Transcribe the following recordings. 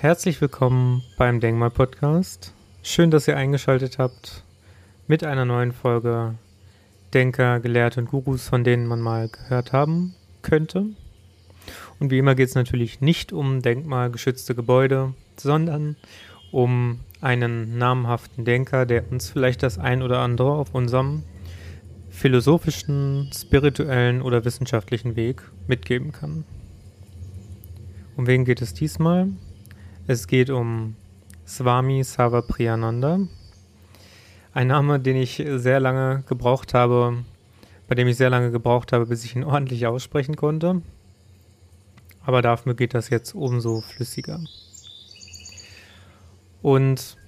Herzlich willkommen beim Denkmal Podcast. Schön, dass ihr eingeschaltet habt mit einer neuen Folge Denker, Gelehrte und Gurus, von denen man mal gehört haben könnte. Und wie immer geht es natürlich nicht um denkmalgeschützte Gebäude, sondern um einen namhaften Denker, der uns vielleicht das ein oder andere auf unserem philosophischen, spirituellen oder wissenschaftlichen Weg mitgeben kann. Um wen geht es diesmal? Es geht um Swami Savapriyananda. Ein Name, den ich sehr lange gebraucht habe, bei dem ich sehr lange gebraucht habe, bis ich ihn ordentlich aussprechen konnte. Aber dafür geht das jetzt umso flüssiger. Und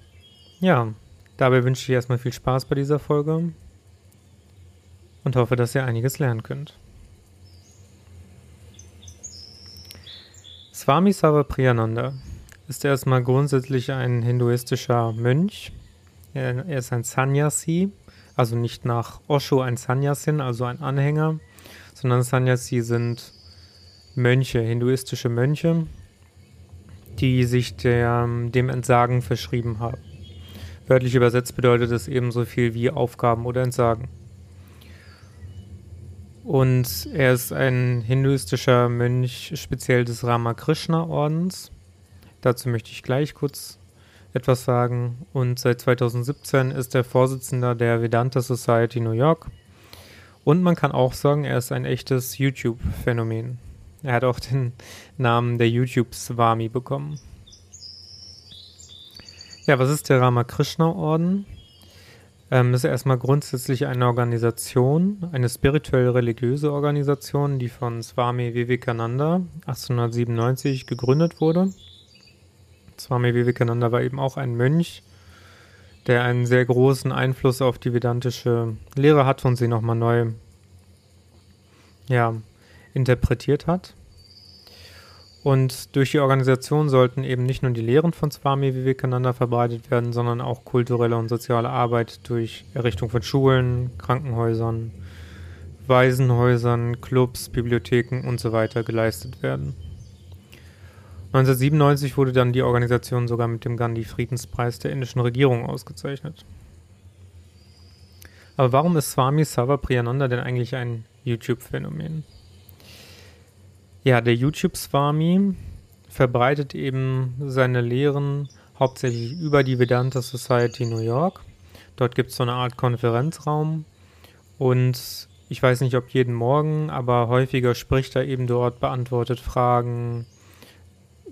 ja, dabei wünsche ich erstmal viel Spaß bei dieser Folge und hoffe, dass ihr einiges lernen könnt. Swami Savapriyananda ist erstmal grundsätzlich ein hinduistischer Mönch. Er, ist ein Sannyasi, also nicht nach Osho ein Sannyasin, also ein Anhänger, sondern Sannyasi sind Mönche, hinduistische Mönche, die sich der, dem Entsagen verschrieben haben. Wörtlich übersetzt bedeutet es ebenso viel wie Aufgaben oder Entsagen. Und er ist ein hinduistischer Mönch, speziell des Ramakrishna-Ordens. Dazu möchte ich gleich kurz etwas sagen. Und seit 2017 ist er Vorsitzender der Vedanta Society New York. Und man kann auch sagen, er ist ein echtes YouTube-Phänomen. Er hat auch den Namen der YouTube-Swami bekommen. Ja, was ist der Ramakrishna-Orden? Ähm, ist erstmal grundsätzlich eine Organisation, eine spirituell-religiöse Organisation, die von Swami Vivekananda 1897 gegründet wurde. Swami Vivekananda war eben auch ein Mönch, der einen sehr großen Einfluss auf die vedantische Lehre hat und sie nochmal neu ja, interpretiert hat. Und durch die Organisation sollten eben nicht nur die Lehren von Swami Vivekananda verbreitet werden, sondern auch kulturelle und soziale Arbeit durch Errichtung von Schulen, Krankenhäusern, Waisenhäusern, Clubs, Bibliotheken und so weiter geleistet werden. 1997 wurde dann die Organisation sogar mit dem Gandhi-Friedenspreis der indischen Regierung ausgezeichnet. Aber warum ist Swami Savapriyananda denn eigentlich ein YouTube-Phänomen? Ja, der YouTube-Swami verbreitet eben seine Lehren hauptsächlich über die Vedanta Society New York. Dort gibt es so eine Art Konferenzraum und ich weiß nicht, ob jeden Morgen, aber häufiger spricht er eben dort, beantwortet Fragen,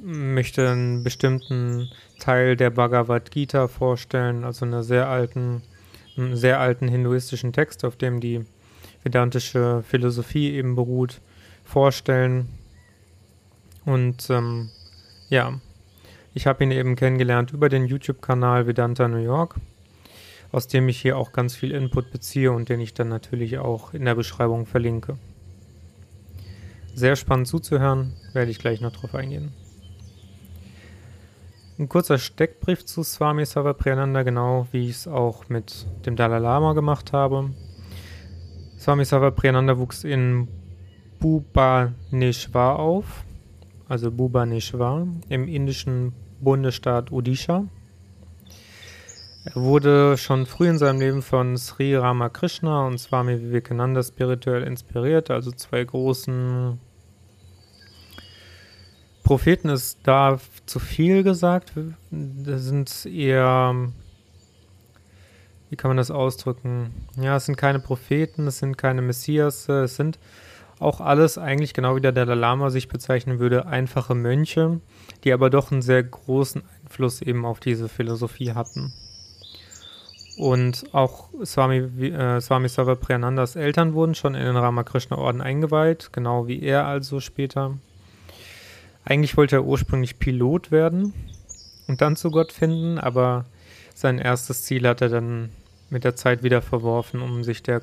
möchte einen bestimmten Teil der Bhagavad Gita vorstellen, also einer sehr alten, einen sehr alten hinduistischen Text, auf dem die vedantische Philosophie eben beruht, vorstellen und ähm, ja, ich habe ihn eben kennengelernt über den YouTube-Kanal Vedanta New York, aus dem ich hier auch ganz viel Input beziehe und den ich dann natürlich auch in der Beschreibung verlinke. Sehr spannend zuzuhören, werde ich gleich noch drauf eingehen. Ein kurzer Steckbrief zu Swami Savapriyananda, genau wie ich es auch mit dem Dalai Lama gemacht habe. Swami Savapriyananda wuchs in Bhubaneswar auf also Bhubaneswar, im indischen Bundesstaat Odisha. Er wurde schon früh in seinem Leben von Sri Ramakrishna und Swami Vivekananda spirituell inspiriert, also zwei großen Propheten ist da zu viel gesagt. Das sind eher, wie kann man das ausdrücken? Ja, es sind keine Propheten, es sind keine Messias, es sind auch alles eigentlich genau wie der Dalai Lama sich bezeichnen würde, einfache Mönche, die aber doch einen sehr großen Einfluss eben auf diese Philosophie hatten. Und auch Swami, äh, Swami Savapriyanandas Eltern wurden schon in den Ramakrishna-Orden eingeweiht, genau wie er also später. Eigentlich wollte er ursprünglich Pilot werden und dann zu Gott finden, aber sein erstes Ziel hat er dann mit der Zeit wieder verworfen, um sich der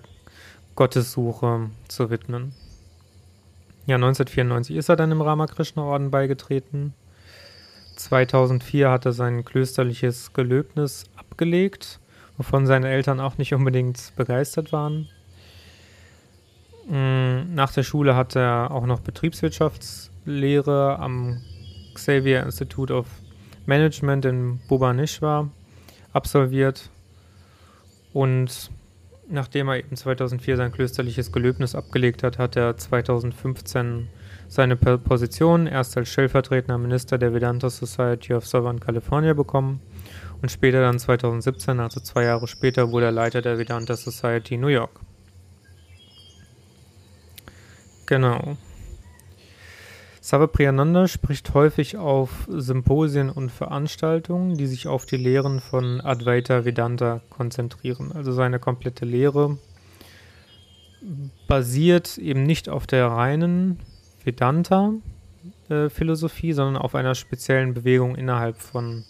Gottessuche zu widmen. Ja, 1994 ist er dann im Ramakrishna-Orden beigetreten. 2004 hat er sein klösterliches Gelöbnis abgelegt, wovon seine Eltern auch nicht unbedingt begeistert waren. Mm, nach der Schule hat er auch noch Betriebswirtschaftslehre am Xavier Institute of Management in Bhubaneswar absolviert und nachdem er eben 2004 sein klösterliches Gelöbnis abgelegt hat, hat er 2015 seine Position erst als stellvertretender Minister der Vedanta Society of Southern California bekommen und später dann 2017, also zwei Jahre später, wurde er Leiter der Vedanta Society New York. Genau. Savapriyananda spricht häufig auf Symposien und Veranstaltungen, die sich auf die Lehren von Advaita Vedanta konzentrieren. Also seine komplette Lehre basiert eben nicht auf der reinen Vedanta-Philosophie, äh, sondern auf einer speziellen Bewegung innerhalb von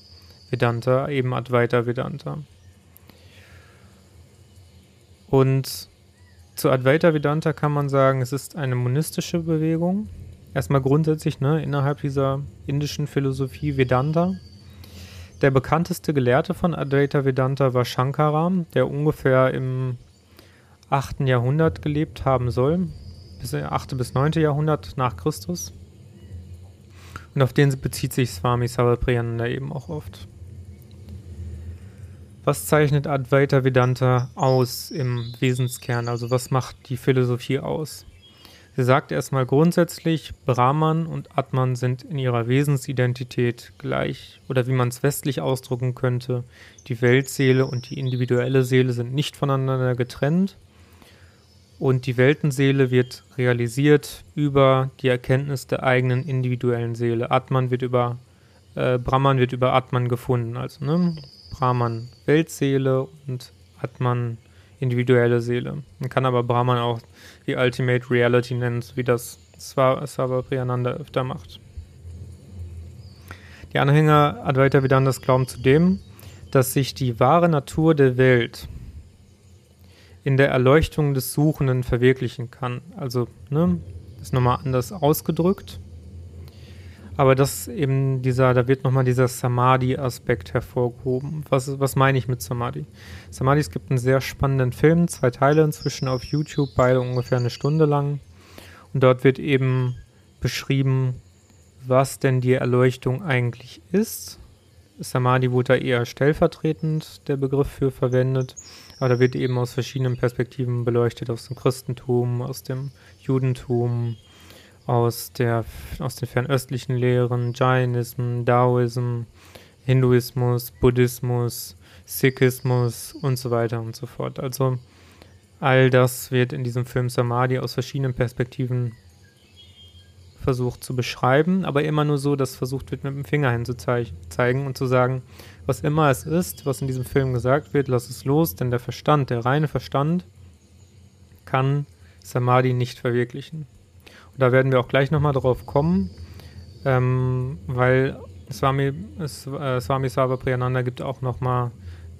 Vedanta, eben Advaita Vedanta. Und zu Advaita Vedanta kann man sagen, es ist eine monistische Bewegung Erstmal grundsätzlich, ne, innerhalb dieser indischen Philosophie Vedanta. Der bekannteste Gelehrte von Advaita Vedanta war Shankara, der ungefähr im 8. Jahrhundert gelebt haben soll, bis 8. bis 9. Jahrhundert nach Christus. Und auf den bezieht sich Swami Sarvapriyananda eben auch oft. Was zeichnet Advaita Vedanta aus im Wesenskern? Also was macht die Philosophie aus? Sie sagt erstmal grundsätzlich, Brahman und Atman sind in ihrer Wesensidentität gleich oder wie man es westlich ausdrücken könnte, die Weltseele und die individuelle Seele sind nicht voneinander getrennt und die Weltenseele wird realisiert über die Erkenntnis der eigenen individuellen Seele. Atman wird über äh, Brahman wird über Atman gefunden, also ne? Brahman Weltseele und Atman individuelle Seele. Man kann aber Brahman auch die Ultimate Reality nennen, wie das Svavapriyananda öfter macht. Die Anhänger Advaita Vedantas glauben zudem, dass sich die wahre Natur der Welt in der Erleuchtung des Suchenden verwirklichen kann. Also, ne, ist nochmal anders ausgedrückt. Aber das eben dieser, da wird nochmal dieser Samadhi-Aspekt hervorgehoben. Was, was meine ich mit Samadhi? Samadhi, es gibt einen sehr spannenden Film, zwei Teile inzwischen auf YouTube, beide ungefähr eine Stunde lang. Und dort wird eben beschrieben, was denn die Erleuchtung eigentlich ist. Samadhi wurde da eher stellvertretend der Begriff für verwendet, aber da wird eben aus verschiedenen Perspektiven beleuchtet, aus dem Christentum, aus dem Judentum, aus, der, aus den fernöstlichen Lehren, Jainism, Daoism, Hinduismus, Buddhismus, Sikhismus und so weiter und so fort. Also all das wird in diesem Film Samadhi aus verschiedenen Perspektiven versucht zu beschreiben, aber immer nur so, dass versucht wird, mit dem Finger hinzuzeigen und zu sagen, was immer es ist, was in diesem Film gesagt wird, lass es los, denn der Verstand, der reine Verstand, kann Samadhi nicht verwirklichen. Da werden wir auch gleich nochmal drauf kommen, ähm, weil Swami, äh, Swami Sava Priyananda gibt auch nochmal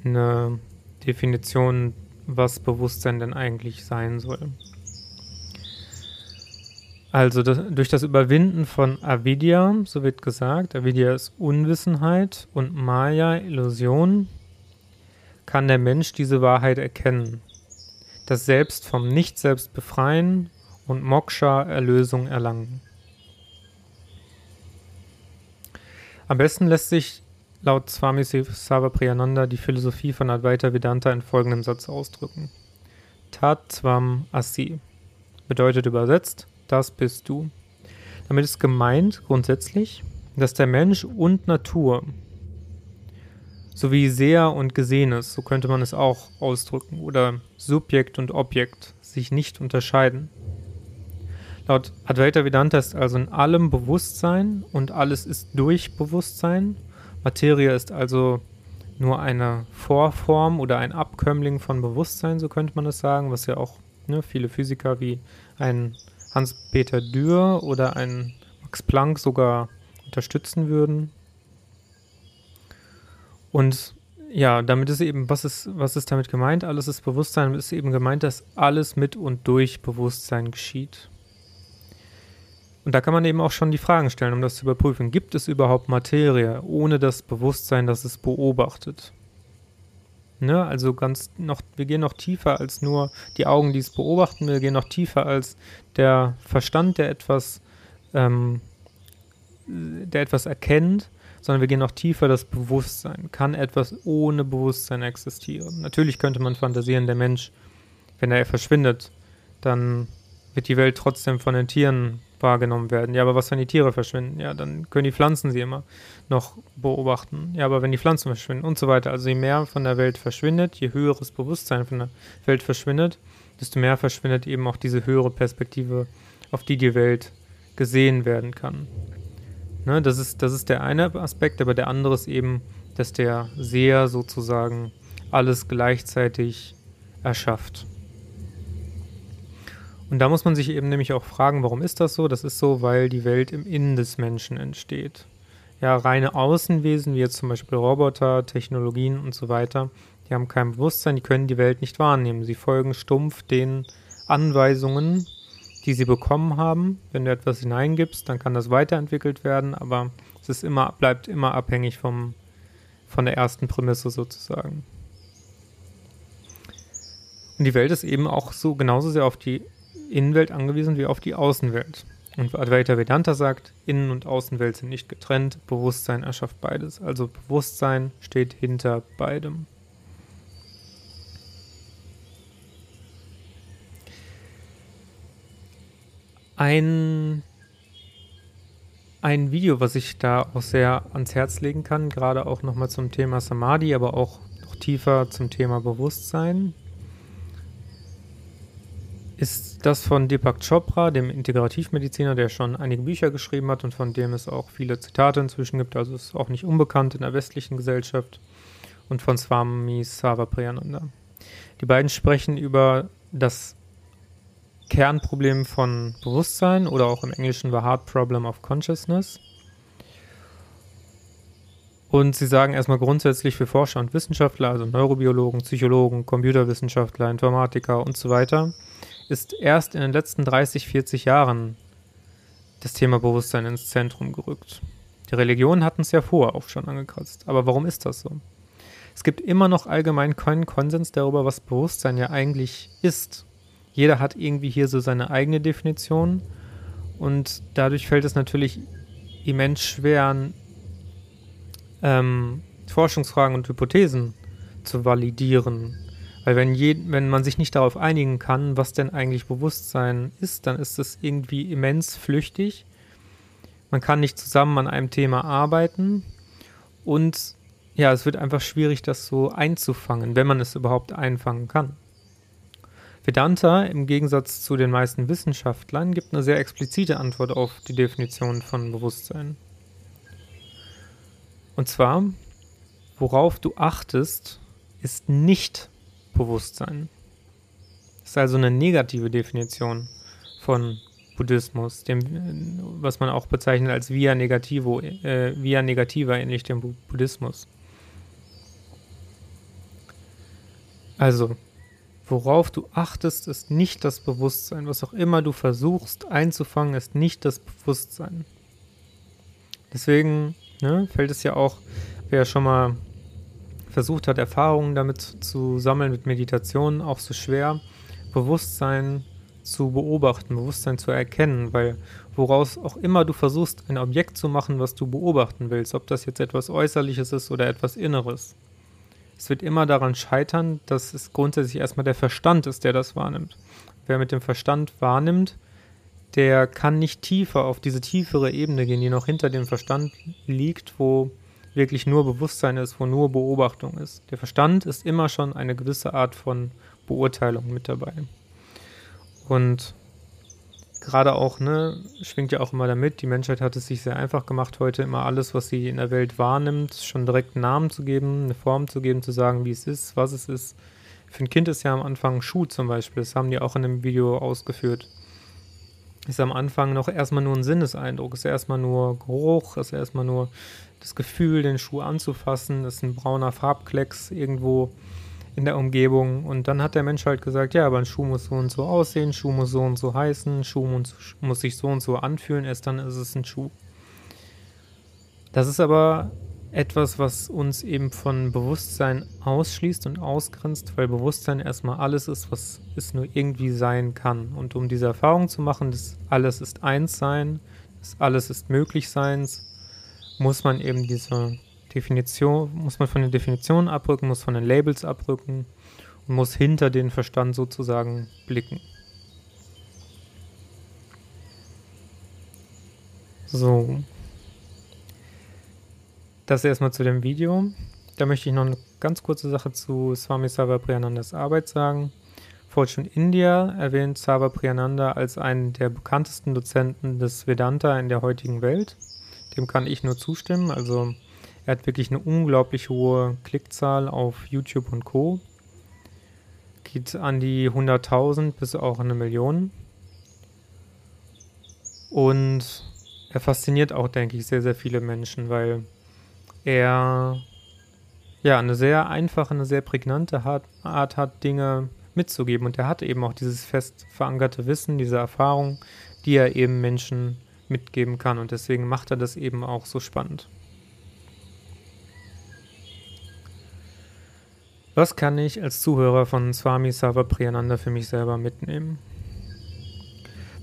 eine Definition, was Bewusstsein denn eigentlich sein soll. Also das, durch das Überwinden von Avidya, so wird gesagt, Avidya ist Unwissenheit und Maya, Illusion, kann der Mensch diese Wahrheit erkennen. Das Selbst vom Nicht-Selbst befreien und Moksha Erlösung erlangen. Am besten lässt sich laut Swami Savapriyananda die Philosophie von Advaita Vedanta in folgendem Satz ausdrücken. Tat Swam Asi bedeutet übersetzt, das bist du. Damit ist gemeint grundsätzlich, dass der Mensch und Natur sowie Seher und Gesehenes, so könnte man es auch ausdrücken, oder Subjekt und Objekt sich nicht unterscheiden. Laut Advaita Vedanta ist also in allem Bewusstsein und alles ist durch Bewusstsein. Materie ist also nur eine Vorform oder ein Abkömmling von Bewusstsein, so könnte man es sagen, was ja auch ne, viele Physiker wie ein Hans-Peter Dürr oder ein Max Planck sogar unterstützen würden. Und ja, damit ist eben, was ist, was ist damit gemeint? Alles ist Bewusstsein, ist eben gemeint, dass alles mit und durch Bewusstsein geschieht. Und da kann man eben auch schon die Fragen stellen, um das zu überprüfen. Gibt es überhaupt Materie ohne das Bewusstsein, das es beobachtet? Ne, also ganz noch, wir gehen noch tiefer als nur die Augen, die es beobachten, wir gehen noch tiefer als der Verstand, der etwas, ähm, der etwas erkennt, sondern wir gehen noch tiefer, das Bewusstsein. Kann etwas ohne Bewusstsein existieren? Natürlich könnte man fantasieren, der Mensch, wenn er verschwindet, dann wird die Welt trotzdem von den Tieren wahrgenommen werden. Ja, aber was, wenn die Tiere verschwinden? Ja, dann können die Pflanzen sie immer noch beobachten. Ja, aber wenn die Pflanzen verschwinden und so weiter. Also je mehr von der Welt verschwindet, je höheres Bewusstsein von der Welt verschwindet, desto mehr verschwindet eben auch diese höhere Perspektive, auf die die Welt gesehen werden kann. Ne, das, ist, das ist der eine Aspekt, aber der andere ist eben, dass der Seher sozusagen alles gleichzeitig erschafft. Und da muss man sich eben nämlich auch fragen, warum ist das so? Das ist so, weil die Welt im Innen des Menschen entsteht. Ja, reine Außenwesen, wie jetzt zum Beispiel Roboter, Technologien und so weiter, die haben kein Bewusstsein, die können die Welt nicht wahrnehmen. Sie folgen stumpf den Anweisungen, die sie bekommen haben. Wenn du etwas hineingibst, dann kann das weiterentwickelt werden, aber es ist immer, bleibt immer abhängig vom, von der ersten Prämisse sozusagen. Und die Welt ist eben auch so genauso sehr auf die Innenwelt angewiesen wie auf die Außenwelt. Und Advaita Vedanta sagt, Innen- und Außenwelt sind nicht getrennt, Bewusstsein erschafft beides. Also Bewusstsein steht hinter beidem. Ein, ein Video, was ich da auch sehr ans Herz legen kann, gerade auch nochmal zum Thema Samadhi, aber auch noch tiefer zum Thema Bewusstsein, ist das von Deepak Chopra, dem Integrativmediziner, der schon einige Bücher geschrieben hat und von dem es auch viele Zitate inzwischen gibt, also ist auch nicht unbekannt in der westlichen Gesellschaft, und von Swami Savapriyananda. Die beiden sprechen über das Kernproblem von Bewusstsein oder auch im Englischen The Hard Problem of Consciousness. Und sie sagen erstmal grundsätzlich für Forscher und Wissenschaftler, also Neurobiologen, Psychologen, Computerwissenschaftler, Informatiker und so weiter, ist erst in den letzten 30, 40 Jahren das Thema Bewusstsein ins Zentrum gerückt. Die Religionen hatten es ja vorher auch schon angekratzt. Aber warum ist das so? Es gibt immer noch allgemein keinen Konsens darüber, was Bewusstsein ja eigentlich ist. Jeder hat irgendwie hier so seine eigene Definition und dadurch fällt es natürlich immens schwer, ähm, Forschungsfragen und Hypothesen zu validieren weil wenn, je, wenn man sich nicht darauf einigen kann, was denn eigentlich Bewusstsein ist, dann ist es irgendwie immens flüchtig. Man kann nicht zusammen an einem Thema arbeiten und ja, es wird einfach schwierig, das so einzufangen, wenn man es überhaupt einfangen kann. Vedanta, im Gegensatz zu den meisten Wissenschaftlern, gibt eine sehr explizite Antwort auf die Definition von Bewusstsein. Und zwar, worauf du achtest, ist nicht Bewusstsein. Das ist also eine negative Definition von Buddhismus, dem, was man auch bezeichnet als Via Negativo, äh, Via Negativa ähnlich dem Buddhismus. Also, worauf du achtest, ist nicht das Bewusstsein. Was auch immer du versuchst einzufangen, ist nicht das Bewusstsein. Deswegen ne, fällt es ja auch, wer schon mal versucht hat, Erfahrungen damit zu sammeln mit Meditation, auch so schwer, Bewusstsein zu beobachten, Bewusstsein zu erkennen, weil woraus auch immer du versuchst, ein Objekt zu machen, was du beobachten willst, ob das jetzt etwas Äußerliches ist oder etwas Inneres. Es wird immer daran scheitern, dass es grundsätzlich erstmal der Verstand ist, der das wahrnimmt. Wer mit dem Verstand wahrnimmt, der kann nicht tiefer auf diese tiefere Ebene gehen, die noch hinter dem Verstand liegt, wo wirklich nur Bewusstsein ist, wo nur Beobachtung ist. Der Verstand ist immer schon eine gewisse Art von Beurteilung mit dabei. Und gerade auch, ne, schwingt ja auch immer damit, die Menschheit hat es sich sehr einfach gemacht, heute immer alles, was sie in der Welt wahrnimmt, schon direkt einen Namen zu geben, eine Form zu geben, zu sagen, wie es ist, was es ist. Für ein Kind ist ja am Anfang Schuh zum Beispiel, das haben die auch in dem Video ausgeführt. Ist am Anfang noch erstmal nur ein Sinneseindruck, ist erstmal nur Geruch, ist erstmal nur das Gefühl, den Schuh anzufassen, ist ein brauner Farbklecks irgendwo in der Umgebung. Und dann hat der Mensch halt gesagt, ja, aber ein Schuh muss so und so aussehen, Schuh muss so und so heißen, Schuh muss sich so und so anfühlen, erst dann ist es ein Schuh. Das ist aber etwas, was uns eben von Bewusstsein ausschließt und ausgrenzt, weil Bewusstsein erstmal alles ist, was es nur irgendwie sein kann. Und um diese Erfahrung zu machen, dass alles ist eins sein, dass alles ist möglich Seins, muss man eben diese Definition, muss man von den Definitionen abrücken, muss von den Labels abrücken und muss hinter den Verstand sozusagen blicken. So. Das erstmal zu dem Video. Da möchte ich noch eine ganz kurze Sache zu Swami Sarvapriyanandas Arbeit sagen. Fortune India erwähnt Sarvapriyananda als einen der bekanntesten Dozenten des Vedanta in der heutigen Welt. Dem kann ich nur zustimmen. Also er hat wirklich eine unglaublich hohe Klickzahl auf YouTube und Co. Geht an die 100.000 bis auch eine Million. Und er fasziniert auch, denke ich, sehr, sehr viele Menschen, weil er ja eine sehr einfache, eine sehr prägnante Art hat, Dinge mitzugeben. Und er hat eben auch dieses fest verankerte Wissen, diese Erfahrung, die er eben Menschen mitgeben kann. Und deswegen macht er das eben auch so spannend. Was kann ich als Zuhörer von Swami Savapriyananda für mich selber mitnehmen?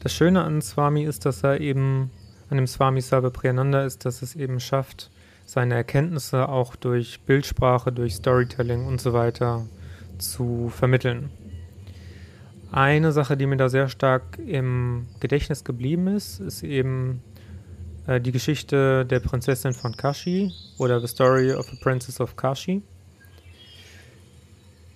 Das Schöne an Swami ist, dass er eben, an dem Swami Savapriyananda ist, dass es eben schafft, seine Erkenntnisse auch durch Bildsprache, durch Storytelling und so weiter zu vermitteln. Eine Sache, die mir da sehr stark im Gedächtnis geblieben ist, ist eben äh, die Geschichte der Prinzessin von Kashi oder The Story of the Princess of Kashi.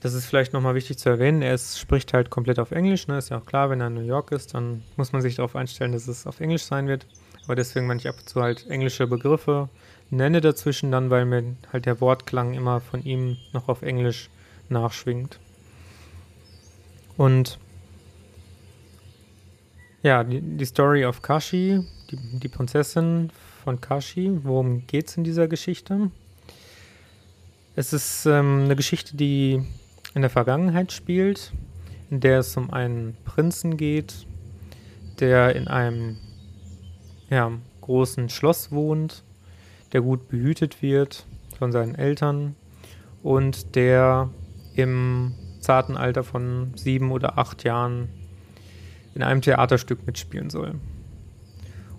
Das ist vielleicht nochmal wichtig zu erwähnen. Er ist, spricht halt komplett auf Englisch. Ne? Ist ja auch klar, wenn er in New York ist, dann muss man sich darauf einstellen, dass es auf Englisch sein wird. Aber deswegen, wenn ich ab und zu halt englische Begriffe nenne dazwischen, dann, weil mir halt der Wortklang immer von ihm noch auf Englisch nachschwingt. Und ja, die, die Story of Kashi, die, die Prinzessin von Kashi, worum geht es in dieser Geschichte? Es ist ähm, eine Geschichte, die in der Vergangenheit spielt, in der es um einen Prinzen geht, der in einem ja, großen Schloss wohnt, der gut behütet wird von seinen Eltern und der im zarten Alter von sieben oder acht Jahren in einem Theaterstück mitspielen soll.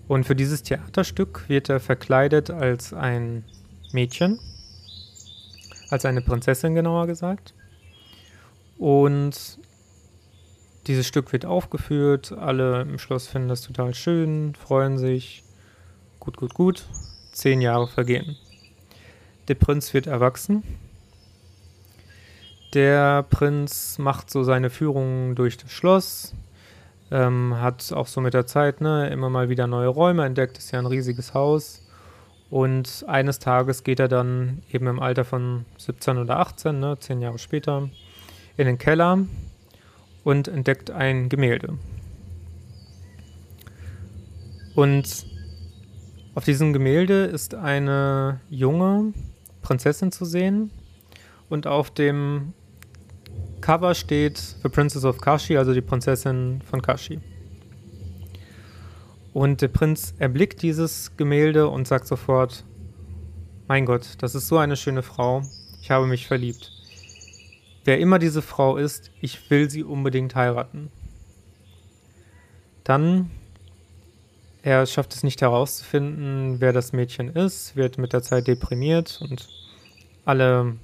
Und für dieses Theaterstück wird er verkleidet als ein Mädchen, als eine Prinzessin genauer gesagt. Und dieses Stück wird aufgeführt, alle im Schloss finden das total schön, freuen sich. Gut, gut, gut. Zehn Jahre vergehen. Der Prinz wird erwachsen. Der Prinz macht so seine Führungen durch das Schloss, ähm, hat auch so mit der Zeit ne, immer mal wieder neue Räume entdeckt, ist ja ein riesiges Haus. Und eines Tages geht er dann eben im Alter von 17 oder 18, ne, zehn Jahre später, in den Keller und entdeckt ein Gemälde. Und auf diesem Gemälde ist eine junge Prinzessin zu sehen und auf dem Cover steht The Princess of Kashi, also die Prinzessin von Kashi. Und der Prinz erblickt dieses Gemälde und sagt sofort, mein Gott, das ist so eine schöne Frau, ich habe mich verliebt. Wer immer diese Frau ist, ich will sie unbedingt heiraten. Dann, er schafft es nicht herauszufinden, wer das Mädchen ist, wird mit der Zeit deprimiert und alle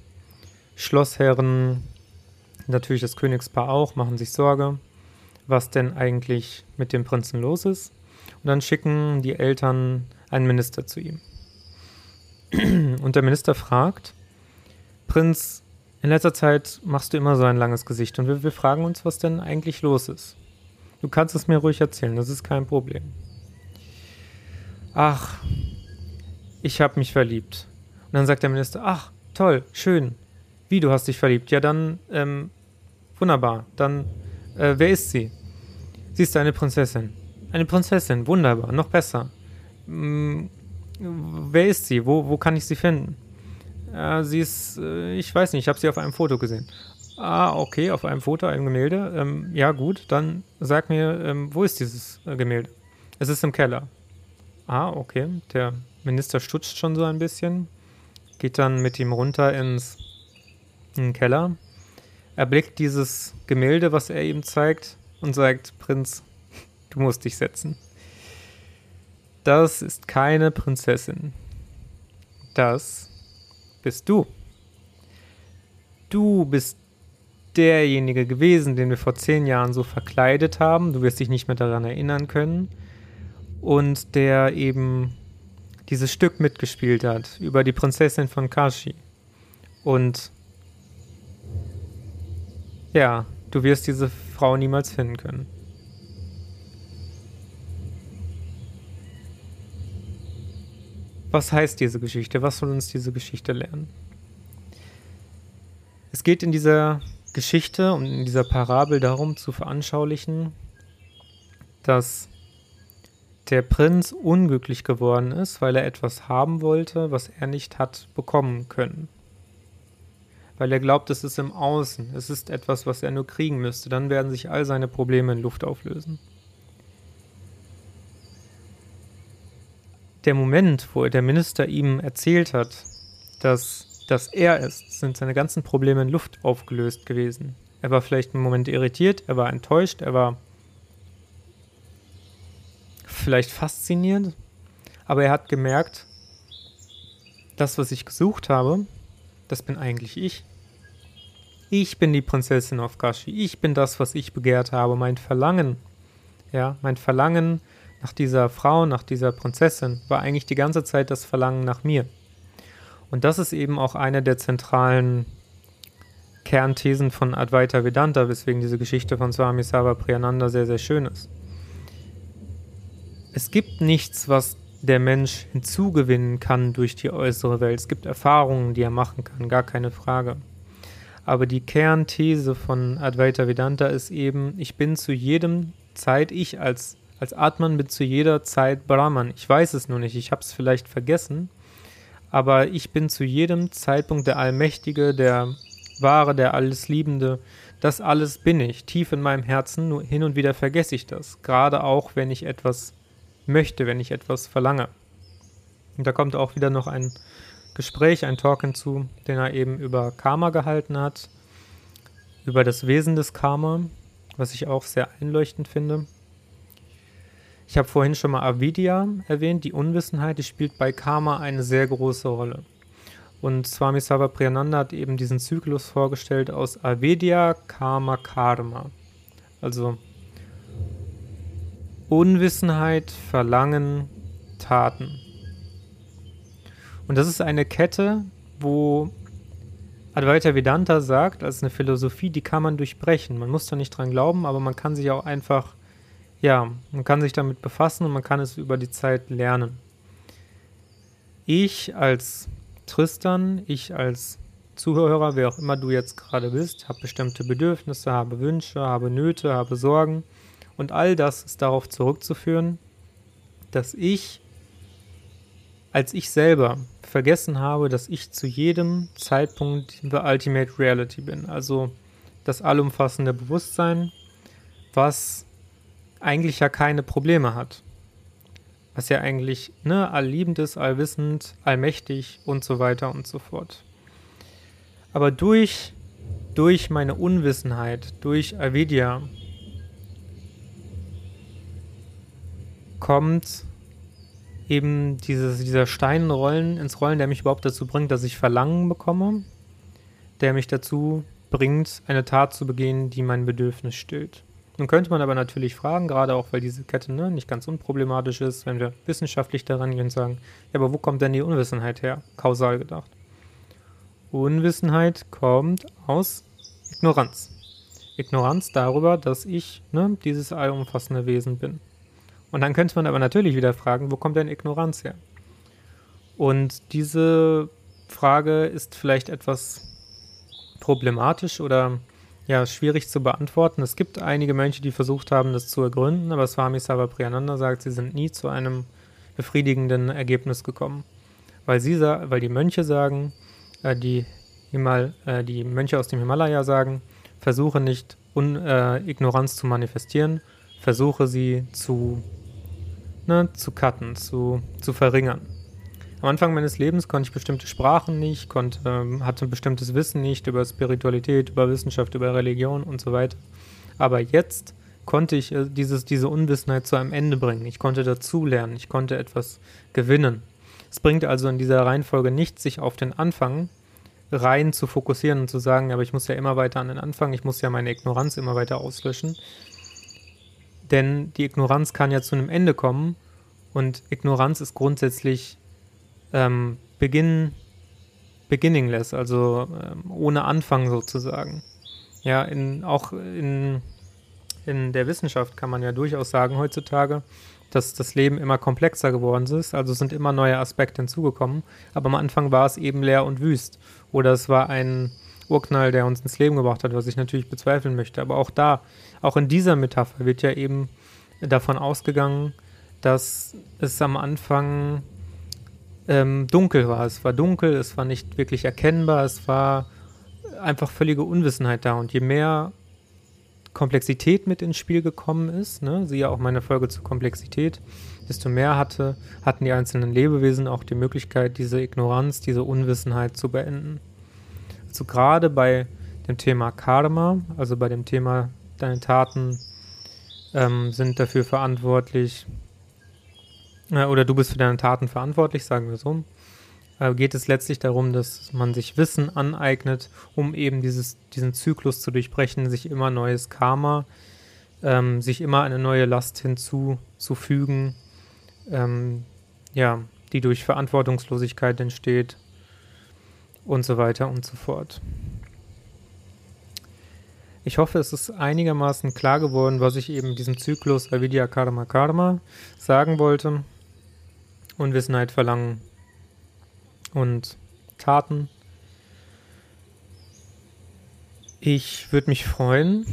Schlossherren, natürlich das Königspaar auch, machen sich Sorge, was denn eigentlich mit dem Prinzen los ist. Und dann schicken die Eltern einen Minister zu ihm. Und der Minister fragt, Prinz, in letzter Zeit machst du immer so ein langes Gesicht und wir, wir fragen uns, was denn eigentlich los ist. Du kannst es mir ruhig erzählen, das ist kein Problem. Ach, ich habe mich verliebt. Und dann sagt der Minister, ach, toll, schön. Wie, du hast dich verliebt? Ja, dann, ähm, wunderbar. Dann, äh, wer ist sie? Sie ist eine Prinzessin. Eine Prinzessin, wunderbar, noch besser. Hm, wer ist sie? Wo, wo kann ich sie finden? Äh, sie ist, äh, ich weiß nicht, ich habe sie auf einem Foto gesehen. Ah, okay, auf einem Foto, einem Gemälde. Ähm, ja, gut, dann sag mir, ähm, wo ist dieses äh, Gemälde? Es ist im Keller. Ah, okay. Der Minister stutzt schon so ein bisschen, geht dann mit ihm runter ins in den Keller, erblickt dieses Gemälde, was er ihm zeigt, und sagt: Prinz, du musst dich setzen. Das ist keine Prinzessin. das bist du. Du bist derjenige gewesen, den wir vor zehn Jahren so verkleidet haben. Du wirst dich nicht mehr daran erinnern können. Und der eben dieses Stück mitgespielt hat über die Prinzessin von Kashi. Und ja, du wirst diese Frau niemals finden können. Was heißt diese Geschichte? Was soll uns diese Geschichte lernen? Es geht in dieser Geschichte und in dieser Parabel darum zu veranschaulichen, dass der Prinz unglücklich geworden ist, weil er etwas haben wollte, was er nicht hat bekommen können. Weil er glaubt, es ist im Außen, es ist etwas, was er nur kriegen müsste, dann werden sich all seine Probleme in Luft auflösen. Der Moment, wo der Minister ihm erzählt hat, dass das er ist, sind seine ganzen Probleme in Luft aufgelöst gewesen. Er war vielleicht einen Moment irritiert, er war enttäuscht, er war vielleicht fasziniert, aber er hat gemerkt, das, was ich gesucht habe, das bin eigentlich ich. Ich bin die Prinzessin auf Kashi. Ich bin das, was ich begehrt habe. Mein Verlangen, ja, mein Verlangen nach dieser Frau, nach dieser Prinzessin, war eigentlich die ganze Zeit das Verlangen nach mir. Und das ist eben auch eine der zentralen Kernthesen von Advaita Vedanta, weswegen diese Geschichte von Swami Sava Priyananda sehr, sehr schön ist. Es gibt nichts, was der Mensch hinzugewinnen kann durch die äußere Welt. Es gibt Erfahrungen, die er machen kann, gar keine Frage. Aber die Kernthese von Advaita Vedanta ist eben, ich bin zu jedem Zeit, ich als, als Atman bin zu jeder Zeit Brahman. Ich weiß es nur nicht, ich habe es vielleicht vergessen, aber ich bin zu jedem Zeitpunkt der Allmächtige, der Wahre, der Allesliebende. Das alles bin ich, tief in meinem Herzen, nur hin und wieder vergesse ich das, gerade auch wenn ich etwas möchte, wenn ich etwas verlange. Und da kommt auch wieder noch ein Gespräch, ein Talk hinzu, den er eben über Karma gehalten hat, über das Wesen des Karma, was ich auch sehr einleuchtend finde. Ich habe vorhin schon mal Avidya erwähnt, die Unwissenheit, die spielt bei Karma eine sehr große Rolle. Und Swami Sava Priyananda hat eben diesen Zyklus vorgestellt aus Avidya, Karma, Karma. Also Unwissenheit, Verlangen, Taten. Und das ist eine Kette, wo Advaita Vedanta sagt, als eine Philosophie, die kann man durchbrechen. Man muss da nicht dran glauben, aber man kann sich auch einfach, ja, man kann sich damit befassen und man kann es über die Zeit lernen. Ich als Tristan, ich als Zuhörer, wer auch immer du jetzt gerade bist, habe bestimmte Bedürfnisse, habe Wünsche, habe Nöte, habe Sorgen. Und all das ist darauf zurückzuführen, dass ich, als ich selber vergessen habe, dass ich zu jedem Zeitpunkt the Ultimate Reality bin. Also das allumfassende Bewusstsein, was eigentlich ja keine Probleme hat. Was ja eigentlich ne, allliebend ist, allwissend, allmächtig und so weiter und so fort. Aber durch, durch meine Unwissenheit, durch Avidya, kommt eben dieses, dieser Stein rollen, ins Rollen, der mich überhaupt dazu bringt, dass ich Verlangen bekomme, der mich dazu bringt, eine Tat zu begehen, die mein Bedürfnis stillt. Nun könnte man aber natürlich fragen, gerade auch weil diese Kette ne, nicht ganz unproblematisch ist, wenn wir wissenschaftlich daran gehen und sagen, ja, aber wo kommt denn die Unwissenheit her? Kausal gedacht. Unwissenheit kommt aus Ignoranz. Ignoranz darüber, dass ich ne, dieses allumfassende Wesen bin. Und dann könnte man aber natürlich wieder fragen, wo kommt denn Ignoranz her? Und diese Frage ist vielleicht etwas problematisch oder ja, schwierig zu beantworten. Es gibt einige Mönche, die versucht haben, das zu ergründen, aber Swami Savapriyananda sagt, sie sind nie zu einem befriedigenden Ergebnis gekommen. Weil, sie, weil die Mönche sagen, äh, die, Himal, äh, die Mönche aus dem Himalaya sagen, versuche nicht Un, äh, Ignoranz zu manifestieren, versuche sie zu ne, zu cutten, zu, zu verringern. Am Anfang meines Lebens konnte ich bestimmte Sprachen nicht, konnte, ähm, hatte ein bestimmtes Wissen nicht über Spiritualität, über Wissenschaft, über Religion und so weiter. Aber jetzt konnte ich äh, dieses, diese Unwissenheit zu einem Ende bringen. Ich konnte dazulernen, ich konnte etwas gewinnen. Es bringt also in dieser Reihenfolge nichts, sich auf den Anfang rein zu fokussieren und zu sagen, aber ich muss ja immer weiter an den Anfang, ich muss ja meine Ignoranz immer weiter auslöschen. Denn die Ignoranz kann ja zu einem Ende kommen und Ignoranz ist grundsätzlich ähm, Beginn, beginningless, also ähm, ohne Anfang sozusagen. Ja, in, auch in, in der Wissenschaft kann man ja durchaus sagen heutzutage, dass das Leben immer komplexer geworden ist, also sind immer neue Aspekte hinzugekommen, aber am Anfang war es eben leer und wüst. Oder es war ein Urknall, der uns ins Leben gebracht hat, was ich natürlich bezweifeln möchte. Aber auch da, auch in dieser Metapher wird ja eben davon ausgegangen, dass es am Anfang ähm, dunkel war. Es war dunkel, es war nicht wirklich erkennbar, es war einfach völlige Unwissenheit da. Und je mehr Komplexität mit ins Spiel gekommen ist, ne, siehe auch meine Folge zur Komplexität, desto mehr hatte, hatten die einzelnen Lebewesen auch die Möglichkeit, diese Ignoranz, diese Unwissenheit zu beenden. Also gerade bei dem Thema Karma, also bei dem Thema deine Taten ähm, sind dafür verantwortlich, äh, oder du bist für deine Taten verantwortlich, sagen wir so, äh, geht es letztlich darum, dass man sich Wissen aneignet, um eben dieses, diesen Zyklus zu durchbrechen, sich immer neues Karma, ähm, sich immer eine neue Last hinzuzufügen, ähm, ja, die durch Verantwortungslosigkeit entsteht und so weiter und so fort. Ich hoffe, es ist einigermaßen klar geworden, was ich eben diesem Zyklus Avidya Karma Karma sagen wollte. Unwissenheit verlangen und Taten. Ich würde mich freuen,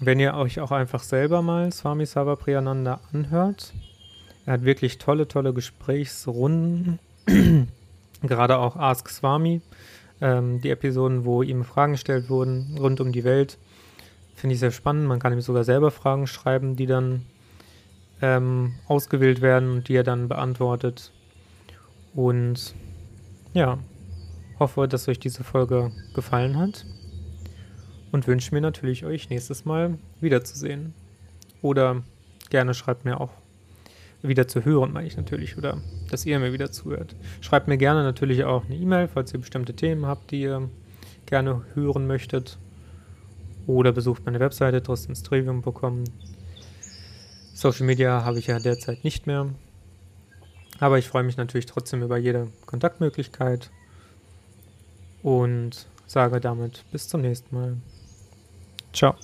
wenn ihr euch auch einfach selber mal Swami Savapriyananda anhört. Er hat wirklich tolle, tolle Gesprächsrunden. Gerade auch Ask Swami, ähm, die Episoden, wo ihm Fragen gestellt wurden rund um die Welt. Finde ich sehr spannend. Man kann ihm sogar selber Fragen schreiben, die dann ähm, ausgewählt werden und die er dann beantwortet. Und ja, hoffe, dass euch diese Folge gefallen hat und wünsche mir natürlich, euch nächstes Mal wiederzusehen. Oder gerne schreibt mir auch wieder zu hören, meine ich natürlich, oder dass ihr mir wieder zuhört. Schreibt mir gerne natürlich auch eine E-Mail, falls ihr bestimmte Themen habt, die ihr gerne hören möchtet. Oder besucht meine Webseite tristanstrivium.com. Social Media habe ich ja derzeit nicht mehr. Aber ich freue mich natürlich trotzdem über jede Kontaktmöglichkeit und sage damit bis zum nächsten Mal. Ciao.